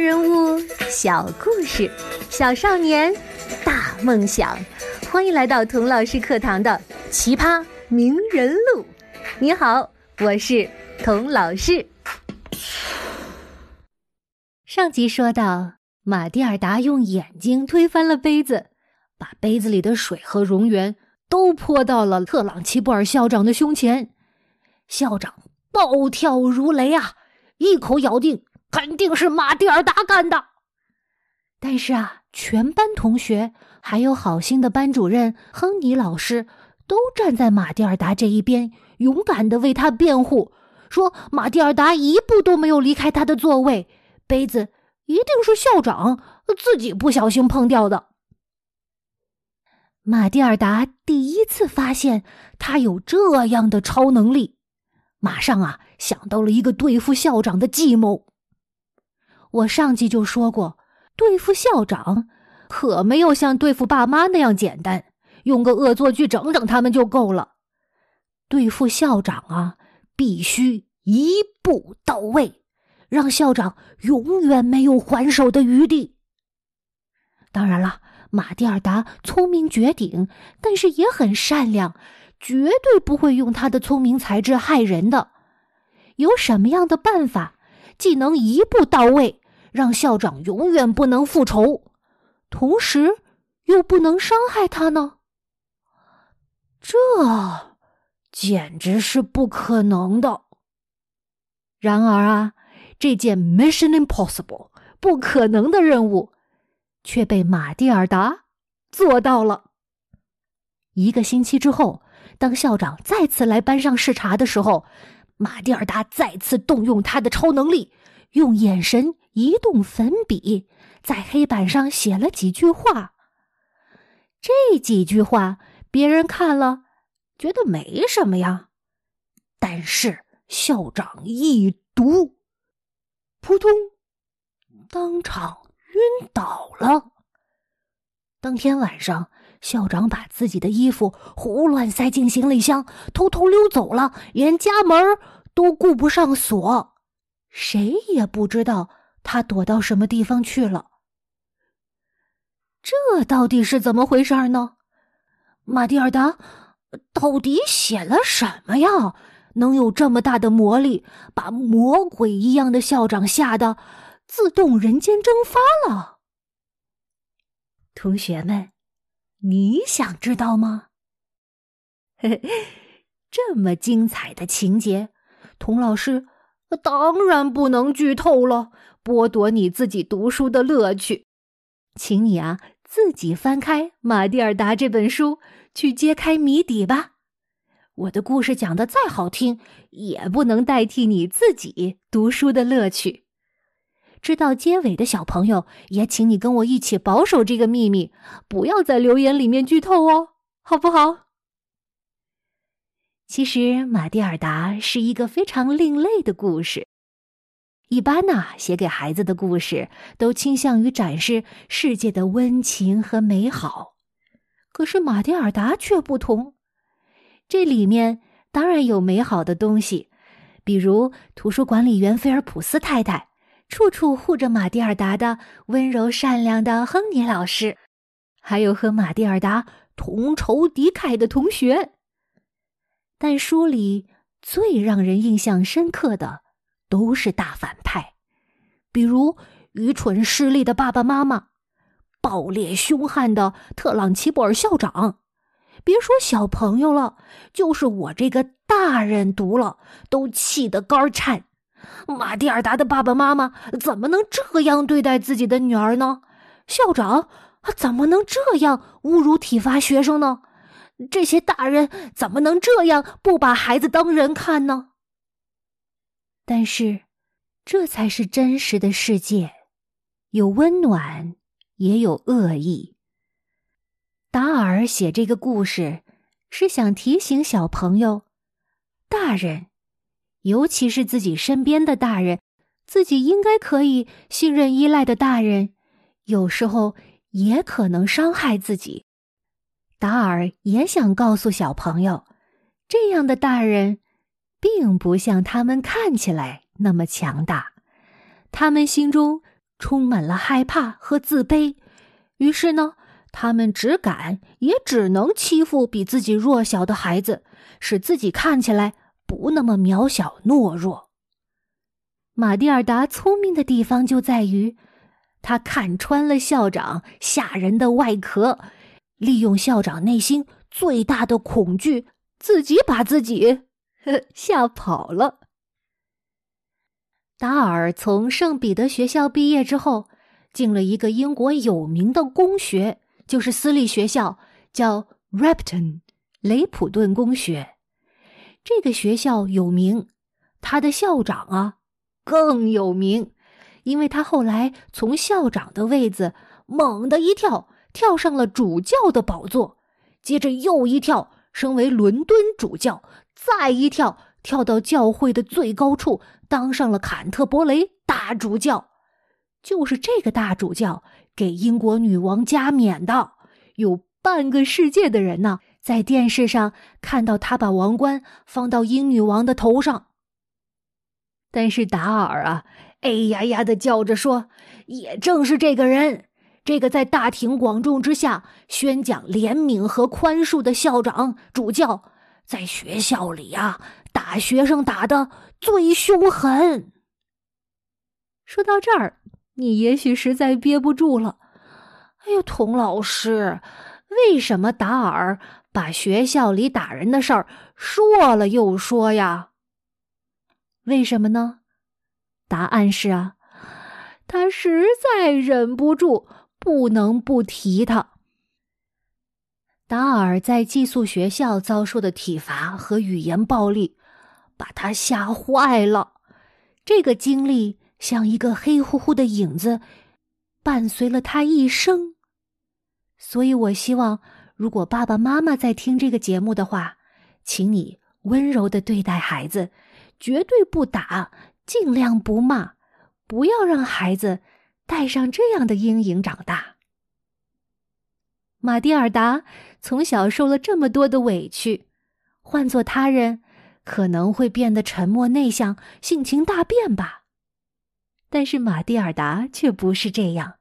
人物，小故事，小少年，大梦想。欢迎来到童老师课堂的《奇葩名人录》。你好，我是童老师。上集说到，马蒂尔达用眼睛推翻了杯子，把杯子里的水和熔岩都泼到了特朗齐布尔校长的胸前。校长暴跳如雷啊，一口咬定。肯定是马蒂尔达干的，但是啊，全班同学还有好心的班主任亨尼老师都站在马蒂尔达这一边，勇敢的为他辩护，说马蒂尔达一步都没有离开他的座位，杯子一定是校长自己不小心碰掉的。马蒂尔达第一次发现他有这样的超能力，马上啊想到了一个对付校长的计谋。我上集就说过，对付校长可没有像对付爸妈那样简单，用个恶作剧整整他们就够了。对付校长啊，必须一步到位，让校长永远没有还手的余地。当然了，马蒂尔达聪明绝顶，但是也很善良，绝对不会用他的聪明才智害人的。有什么样的办法，既能一步到位？让校长永远不能复仇，同时又不能伤害他呢？这简直是不可能的。然而啊，这件 Mission Impossible 不可能的任务却被马蒂尔达做到了。一个星期之后，当校长再次来班上视察的时候，马蒂尔达再次动用他的超能力，用眼神。移动粉笔，在黑板上写了几句话。这几句话别人看了觉得没什么呀，但是校长一读，扑通，当场晕倒了。当天晚上，校长把自己的衣服胡乱塞进行李箱，偷偷溜走了，连家门都顾不上锁，谁也不知道。他躲到什么地方去了？这到底是怎么回事呢？马蒂尔达到底写了什么呀？能有这么大的魔力，把魔鬼一样的校长吓得自动人间蒸发了？同学们，你想知道吗？嘿嘿，这么精彩的情节，童老师当然不能剧透了。剥夺你自己读书的乐趣，请你啊自己翻开《马蒂尔达》这本书去揭开谜底吧。我的故事讲的再好听，也不能代替你自己读书的乐趣。知道结尾的小朋友，也请你跟我一起保守这个秘密，不要在留言里面剧透哦，好不好？其实，马蒂尔达是一个非常另类的故事。一般呢，写给孩子的故事都倾向于展示世界的温情和美好，可是马蒂尔达却不同。这里面当然有美好的东西，比如图书管理员菲尔普斯太太，处处护着马蒂尔达的温柔善良的亨尼老师，还有和马蒂尔达同仇敌忾的同学。但书里最让人印象深刻的。都是大反派，比如愚蠢势利的爸爸妈妈，暴烈凶悍的特朗齐布尔校长。别说小朋友了，就是我这个大人读了都气得肝颤。马蒂尔达的爸爸妈妈怎么能这样对待自己的女儿呢？校长怎么能这样侮辱体罚学生呢？这些大人怎么能这样不把孩子当人看呢？但是，这才是真实的世界，有温暖，也有恶意。达尔写这个故事，是想提醒小朋友、大人，尤其是自己身边的大人，自己应该可以信任、依赖的大人，有时候也可能伤害自己。达尔也想告诉小朋友，这样的大人。并不像他们看起来那么强大，他们心中充满了害怕和自卑。于是呢，他们只敢也只能欺负比自己弱小的孩子，使自己看起来不那么渺小懦弱。马蒂尔达聪明的地方就在于，他看穿了校长吓人的外壳，利用校长内心最大的恐惧，自己把自己 吓跑了。达尔从圣彼得学校毕业之后。进了一个英国有名的公学，就是私立学校，叫 Repton 雷普顿公学。这个学校有名，他的校长啊更有名，因为他后来从校长的位子猛地一跳，跳上了主教的宝座，接着又一跳，升为伦敦主教，再一跳，跳到教会的最高处，当上了坎特伯雷大主教。就是这个大主教给英国女王加冕的，有半个世界的人呢，在电视上看到他把王冠放到英女王的头上。但是达尔啊，哎呀呀的叫着说：“也正是这个人，这个在大庭广众之下宣讲怜悯和宽恕的校长主教，在学校里呀，打学生打的最凶狠。”说到这儿。你也许实在憋不住了。哎呦，童老师，为什么达尔把学校里打人的事儿说了又说呀？为什么呢？答案是啊，他实在忍不住，不能不提他。达尔在寄宿学校遭受的体罚和语言暴力，把他吓坏了。这个经历。像一个黑乎乎的影子，伴随了他一生。所以我希望，如果爸爸妈妈在听这个节目的话，请你温柔的对待孩子，绝对不打，尽量不骂，不要让孩子带上这样的阴影长大。马蒂尔达从小受了这么多的委屈，换做他人，可能会变得沉默内向，性情大变吧。但是马蒂尔达却不是这样，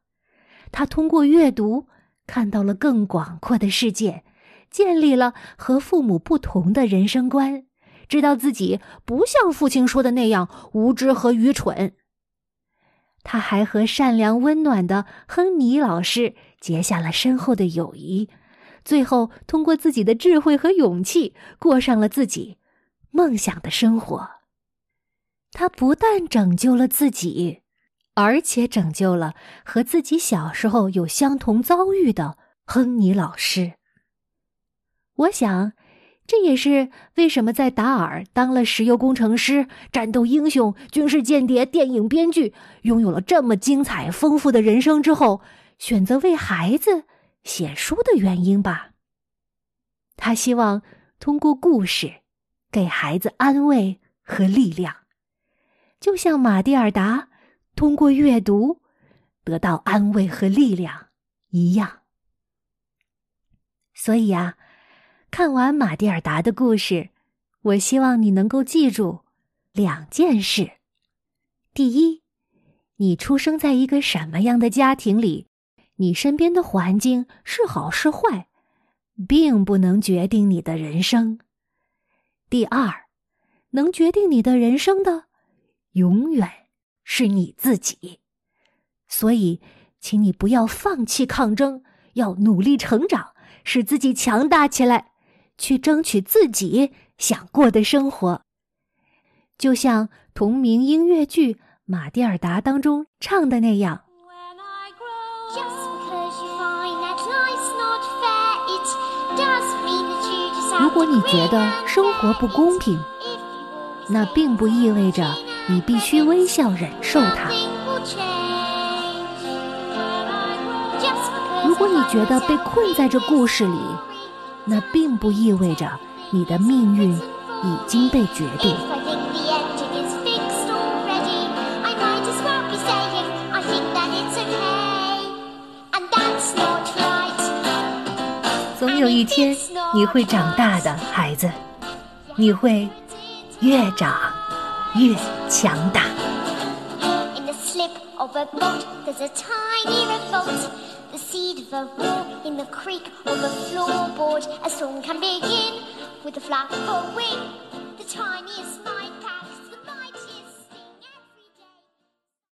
他通过阅读看到了更广阔的世界，建立了和父母不同的人生观，知道自己不像父亲说的那样无知和愚蠢。他还和善良温暖的亨尼老师结下了深厚的友谊，最后通过自己的智慧和勇气，过上了自己梦想的生活。他不但拯救了自己，而且拯救了和自己小时候有相同遭遇的亨尼老师。我想，这也是为什么在达尔当了石油工程师、战斗英雄、军事间谍、电影编剧，拥有了这么精彩丰富的人生之后，选择为孩子写书的原因吧。他希望通过故事，给孩子安慰和力量。就像马蒂尔达通过阅读得到安慰和力量一样，所以啊，看完马蒂尔达的故事，我希望你能够记住两件事：第一，你出生在一个什么样的家庭里，你身边的环境是好是坏，并不能决定你的人生；第二，能决定你的人生的。永远是你自己，所以，请你不要放弃抗争，要努力成长，使自己强大起来，去争取自己想过的生活。就像同名音乐剧《马蒂尔达》当中唱的那样：“如果你觉得生活不公平，那并不意味着。”你必须微笑忍受它。如果你觉得被困在这故事里，那并不意味着你的命运已经被决定。有一天你会长大的，孩子，你会越长。越强大。